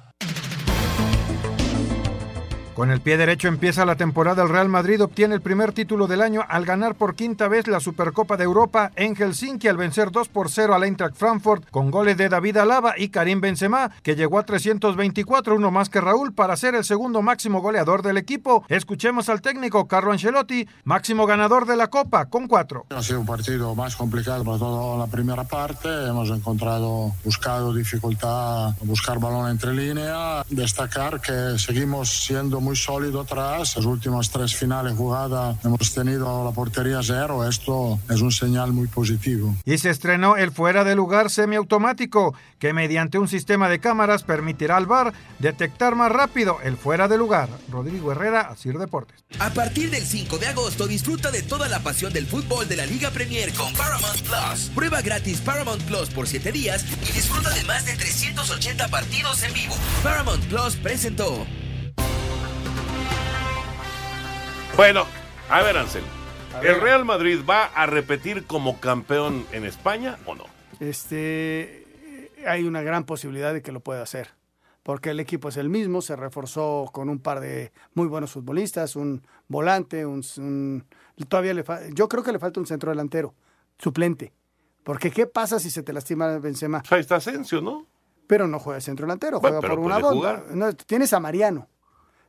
Con el pie derecho empieza la temporada. El Real Madrid obtiene el primer título del año al ganar por quinta vez la Supercopa de Europa en Helsinki al vencer 2 por 0 al Eintracht Frankfurt con goles de David Alaba y Karim Benzema, que llegó a 324, uno más que Raúl, para ser el segundo máximo goleador del equipo. Escuchemos al técnico Carlo Ancelotti, máximo ganador de la Copa, con cuatro. Ha sido un partido más complicado para toda la primera parte. Hemos encontrado, buscado dificultad, buscar balón entre línea. Destacar que seguimos siendo muy sólido atrás. Las últimas tres finales jugadas hemos tenido la portería cero. Esto es un señal muy positivo. Y se estrenó el fuera de lugar semiautomático, que mediante un sistema de cámaras permitirá al VAR detectar más rápido el fuera de lugar. Rodrigo Herrera, Asir Deportes. A partir del 5 de agosto disfruta de toda la pasión del fútbol de la Liga Premier con Paramount Plus. Prueba gratis Paramount Plus por 7 días y disfruta de más de 380 partidos en vivo. Paramount Plus presentó. Bueno, a ver, Ansel. ¿El Real Madrid va a repetir como campeón en España o no? Este, hay una gran posibilidad de que lo pueda hacer, porque el equipo es el mismo, se reforzó con un par de muy buenos futbolistas, un volante, un, un- todavía le yo creo que le falta un centro delantero, suplente, porque qué pasa si se te lastima Benzema, Ahí está Asensio, ¿no? pero no juega centro delantero, Bueno, juega por una puede banda. jugar. No, tienes a Mariano,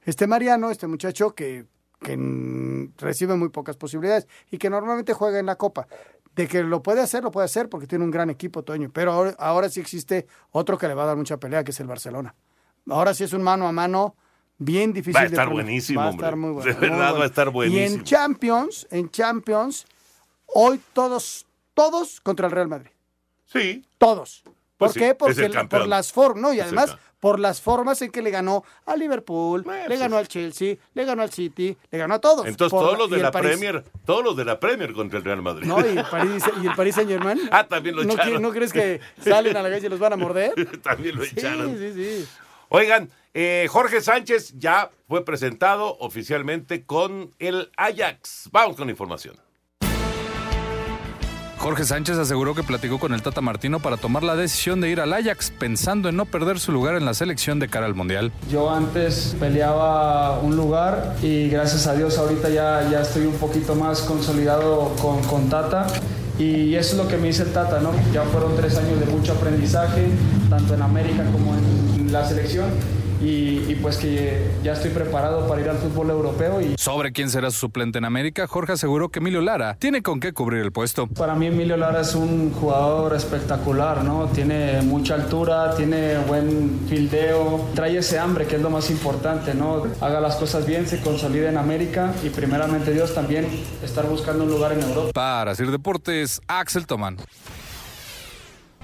este Mariano, este muchacho que, que recibe muy pocas posibilidades y que normalmente juega en la Copa. De que lo puede hacer, lo puede hacer porque tiene un gran equipo, Toño. Pero ahora, ahora sí existe otro que le va a dar mucha pelea, que es el Barcelona. Ahora sí es un mano a mano bien difícil Va a estar buenísimo, Va a hombre. estar muy bueno. De muy verdad bueno. va a estar Y en buenísimo. Champions, en Champions, hoy todos, todos contra el Real Madrid. Sí. Todos. ¿Por Pues sí, qué? Porque el por las formas, no, y además por las formas en que le ganó a Liverpool, le ganó al Chelsea, le ganó al City, le ganó a todos. Entonces Por- todos los de la Premier, todos los de la Premier contra el Real Madrid. No, y el París, y el Saint Germain. Ah, también lo ¿No, echaron. ¿No crees que salen a la calle y los van a morder? También lo Sí, echaron. sí, sí. Oigan, eh, Jorge Sánchez ya fue presentado oficialmente con el Ajax. Vamos con información. Jorge Sánchez aseguró que platicó con el Tata Martino para tomar la decisión de ir al Ajax, pensando en no perder su lugar en la selección de cara al Mundial. Yo antes peleaba un lugar y gracias a Dios ahorita ya, ya estoy un poquito más consolidado con, con Tata y eso es lo que me dice el Tata, ¿no? Ya fueron tres años de mucho aprendizaje, tanto en América como en la selección y, y pues que ya estoy preparado para ir al fútbol europeo y Sobre quién será su suplente en América, Jorge aseguró que Emilio Lara tiene con qué cubrir el puesto. Para mí Emilio Lara es un jugador espectacular, ¿no? Tiene mucha altura, tiene buen fildeo, trae ese hambre que es lo más importante, ¿no? Haga las cosas bien, se consolide en América y primeramente Dios también estar buscando un lugar en Europa. Para Sir Deportes, Axel Tomán.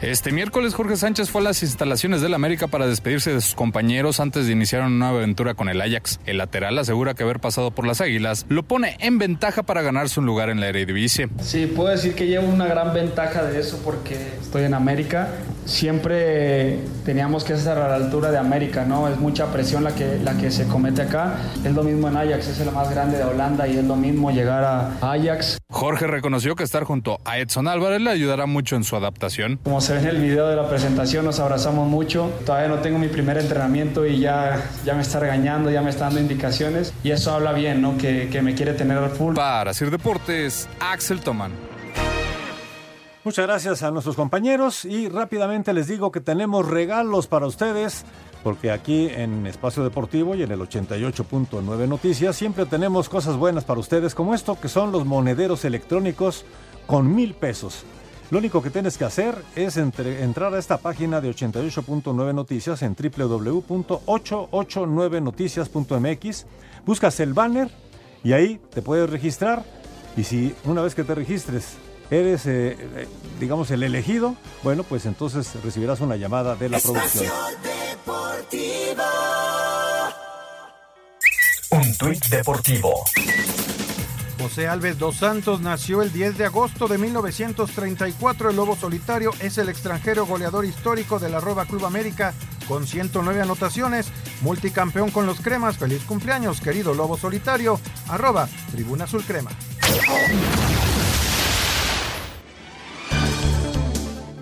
Este miércoles Jorge Sánchez fue a las instalaciones del América para despedirse de sus compañeros antes de iniciar una nueva aventura con el Ajax. El lateral asegura que haber pasado por las Águilas lo pone en ventaja para ganarse un lugar en la Eredivisie. Sí, puedo decir que llevo una gran ventaja de eso porque estoy en América. Siempre teníamos que estar a la altura de América, ¿no? Es mucha presión la que, la que se comete acá. Es lo mismo en Ajax, es el más grande de Holanda y es lo mismo llegar a Ajax. Jorge reconoció que estar junto a Edson Álvarez le ayudará mucho en su adaptación. Como se ve en el video de la presentación, nos abrazamos mucho. Todavía no tengo mi primer entrenamiento y ya, ya me está regañando, ya me está dando indicaciones. Y eso habla bien, ¿no? Que, que me quiere tener al full. Para Sir Deportes, Axel Tomán. Muchas gracias a nuestros compañeros y rápidamente les digo que tenemos regalos para ustedes porque aquí en Espacio Deportivo y en el 88.9 Noticias siempre tenemos cosas buenas para ustedes como esto que son los monederos electrónicos con mil pesos. Lo único que tienes que hacer es entre- entrar a esta página de 88.9 Noticias en www.889noticias.mx, buscas el banner y ahí te puedes registrar y si una vez que te registres eres, eh, eh, digamos, el elegido, bueno, pues entonces recibirás una llamada de la producción. Deportivo. Un tuit deportivo. José Alves dos Santos nació el 10 de agosto de 1934. El Lobo Solitario es el extranjero goleador histórico del arroba Club América con 109 anotaciones, multicampeón con los cremas. Feliz cumpleaños, querido Lobo Solitario. Arroba Tribuna Azul Crema.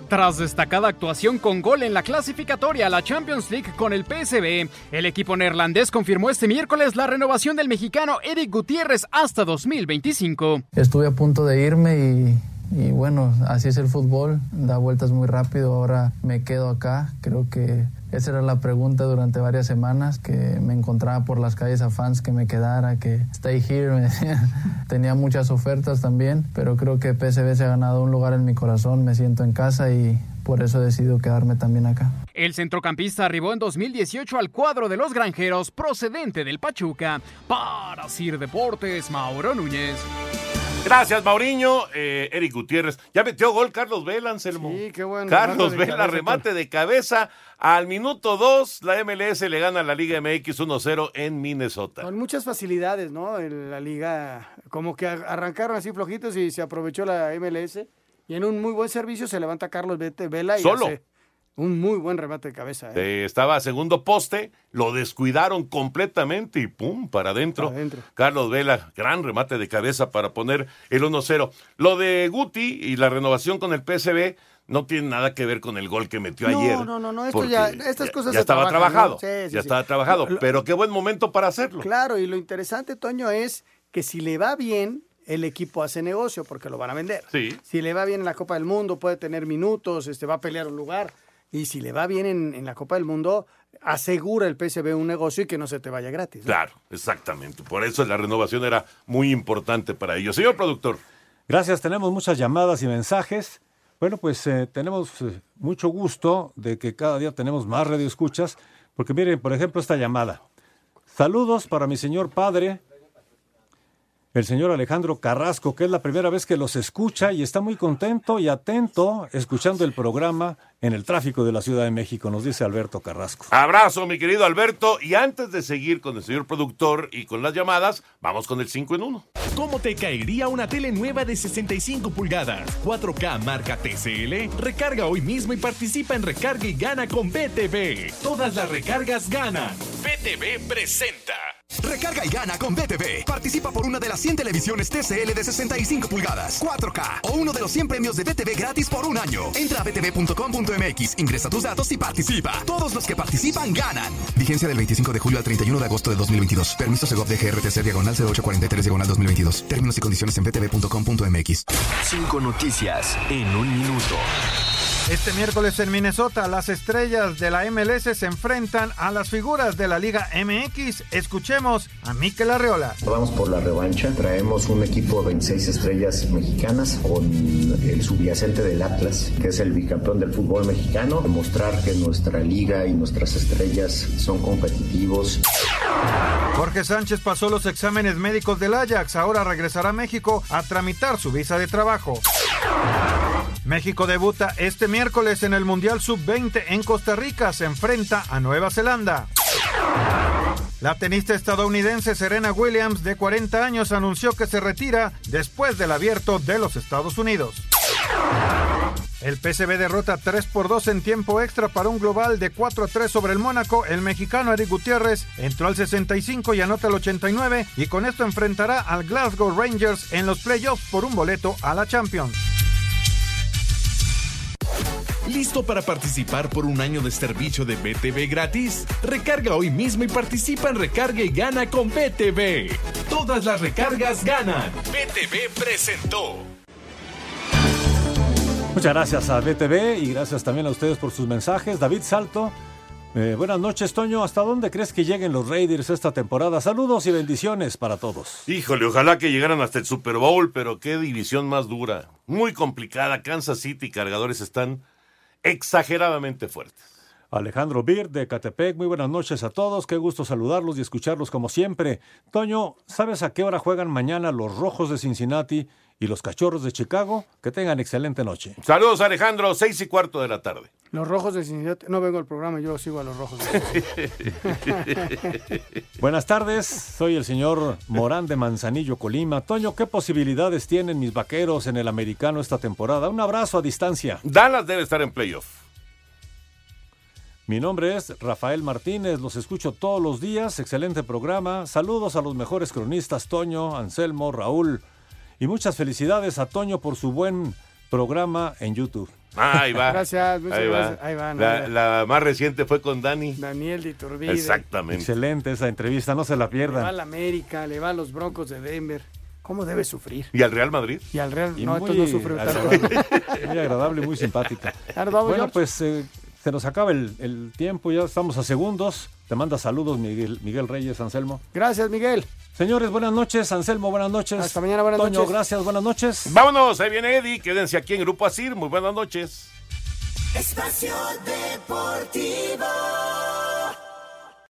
Tras destacada actuación con gol en la clasificatoria a la Champions League con el PSV, el equipo neerlandés confirmó este miércoles la renovación del mexicano Eric Gutiérrez hasta 2025. Estuve a punto de irme y, y bueno, así es el fútbol, da vueltas muy rápido, ahora me quedo acá, creo que esa era la pregunta durante varias semanas, que me encontraba por las calles a fans que me quedara, que stay here, tenía muchas ofertas también, pero creo que PSV se ha ganado un lugar en mi corazón, me siento en casa y por eso he decidido quedarme también acá. El centrocampista arribó en 2018 al cuadro de los granjeros procedente del Pachuca. Para Sir Deportes, Mauro Núñez. Gracias, Mauriño. Eh, Eric Gutiérrez. Ya metió gol Carlos Vela, Anselmo. Sí, qué bueno. Carlos de Vela, cabeza, remate de cabeza. Al minuto 2, la MLS le gana a la Liga MX 1-0 en Minnesota. Con muchas facilidades, ¿no? En la liga, como que ar- arrancaron así flojitos y se aprovechó la MLS. Y en un muy buen servicio se levanta Carlos Vela y Solo. hace un muy buen remate de cabeza. ¿eh? Eh, estaba a segundo poste, lo descuidaron completamente y pum, para adentro. Para adentro. Carlos Vela, gran remate de cabeza para poner el 1-0. Lo de Guti y la renovación con el PSV no tiene nada que ver con el gol que metió No, ayer. no, no, no, esto ya- estas cosas ya se estaba trabajan, trabajado. ¿no? Sí, sí, ya sí. estaba trabajado, Lo- pero qué buen momento para hacerlo. Claro, y lo interesante, Toño, es que si le va bien, el equipo hace negocio porque lo van a vender. Sí. Si le va bien en la Copa del Mundo, puede tener minutos, este, va a pelear un lugar. Y si le va bien en, en la Copa del Mundo, asegura el PSV un negocio y que no se te vaya gratis. ¿no? Claro, exactamente. Por eso la renovación era muy importante para ellos. Señor productor. Gracias, tenemos muchas llamadas y mensajes. Bueno, pues eh, tenemos eh, mucho gusto de que cada día tenemos más radioescuchas, porque miren, por ejemplo, esta llamada. Saludos para mi señor padre, el señor Alejandro Carrasco, que es la primera vez que los escucha y está muy contento y atento escuchando el programa en el tráfico de la Ciudad de México, nos dice Alberto Carrasco. Abrazo, mi querido Alberto. Y antes de seguir con el señor productor y con las llamadas, vamos con el 5 en 1. ¿Cómo te caería una tele nueva de 65 pulgadas? 4K marca TCL. Recarga hoy mismo y participa en Recarga y Gana con BTV. Todas las recargas ganan. BTV presenta. Recarga y gana con BTV. Participa por una de las 100 televisiones TCL de 65 pulgadas, 4K o uno de los 100 premios de BTV gratis por un año. Entra a btv.com.mx, ingresa tus datos y participa. Todos los que participan ganan. Vigencia del 25 de julio al 31 de agosto de 2022. Permiso Segov de GRTC diagonal 0843 diagonal 2022. Términos y condiciones en btv.com.mx. Cinco noticias en un minuto. Este miércoles en Minnesota, las estrellas de la MLS se enfrentan a las figuras de la Liga MX. Escuchemos a Mikel Arreola. Vamos por la revancha. Traemos un equipo de 26 estrellas mexicanas con el subyacente del Atlas, que es el bicampeón del fútbol mexicano. Demostrar que nuestra liga y nuestras estrellas son competitivos. Jorge Sánchez pasó los exámenes médicos del Ajax. Ahora regresará a México a tramitar su visa de trabajo. México debuta este miércoles en el Mundial Sub-20 en Costa Rica. Se enfrenta a Nueva Zelanda. La tenista estadounidense Serena Williams, de 40 años, anunció que se retira después del abierto de los Estados Unidos. El PSV derrota 3 por 2 en tiempo extra para un global de 4 a 3 sobre el Mónaco. El mexicano Eric Gutiérrez entró al 65 y anota el 89 y con esto enfrentará al Glasgow Rangers en los playoffs por un boleto a la Champions. ¿Listo para participar por un año de servicio de BTV gratis? Recarga hoy mismo y participa en Recarga y Gana con BTV. Todas las recargas ganan. BTV presentó. Muchas gracias a BTV y gracias también a ustedes por sus mensajes. David Salto, eh, buenas noches, Toño. ¿Hasta dónde crees que lleguen los Raiders esta temporada? Saludos y bendiciones para todos. Híjole, ojalá que llegaran hasta el Super Bowl, pero qué división más dura. Muy complicada. Kansas City y Cargadores están exageradamente fuertes. Alejandro Bir de Catepec, muy buenas noches a todos. Qué gusto saludarlos y escucharlos como siempre. Toño, ¿sabes a qué hora juegan mañana los Rojos de Cincinnati y los Cachorros de Chicago? Que tengan excelente noche. Saludos, Alejandro. Seis y cuarto de la tarde. Los rojos de Cincinnati. No vengo al programa, yo sigo a los rojos. Buenas tardes, soy el señor Morán de Manzanillo, Colima. Toño, ¿qué posibilidades tienen mis vaqueros en el americano esta temporada? Un abrazo a distancia. Dallas debe estar en playoff. Mi nombre es Rafael Martínez, los escucho todos los días, excelente programa. Saludos a los mejores cronistas, Toño, Anselmo, Raúl. Y muchas felicidades a Toño por su buen programa en YouTube. Ah, ahí va. Gracias, muchas ahí gracias. Va. Ahí la, va. la más reciente fue con Dani. Daniel de Iturbide. Exactamente. Excelente esa entrevista, no se la Le va a pierdan. la América, le va a los Broncos de Denver. ¿Cómo debe sufrir? ¿Y al Real Madrid? Y al Real, Y no, muy no tanto. agradable, muy agradable, muy simpática. Bueno, George. pues eh, se nos acaba el, el tiempo, ya estamos a segundos. Te manda saludos Miguel, Miguel Reyes, Anselmo. Gracias, Miguel. Señores, buenas noches. Anselmo, buenas noches. Hasta mañana, buenas Toño, noches. gracias, buenas noches. Vámonos, ahí viene Eddie. Quédense aquí en Grupo Asir. Muy buenas noches. Espacio Deportivo.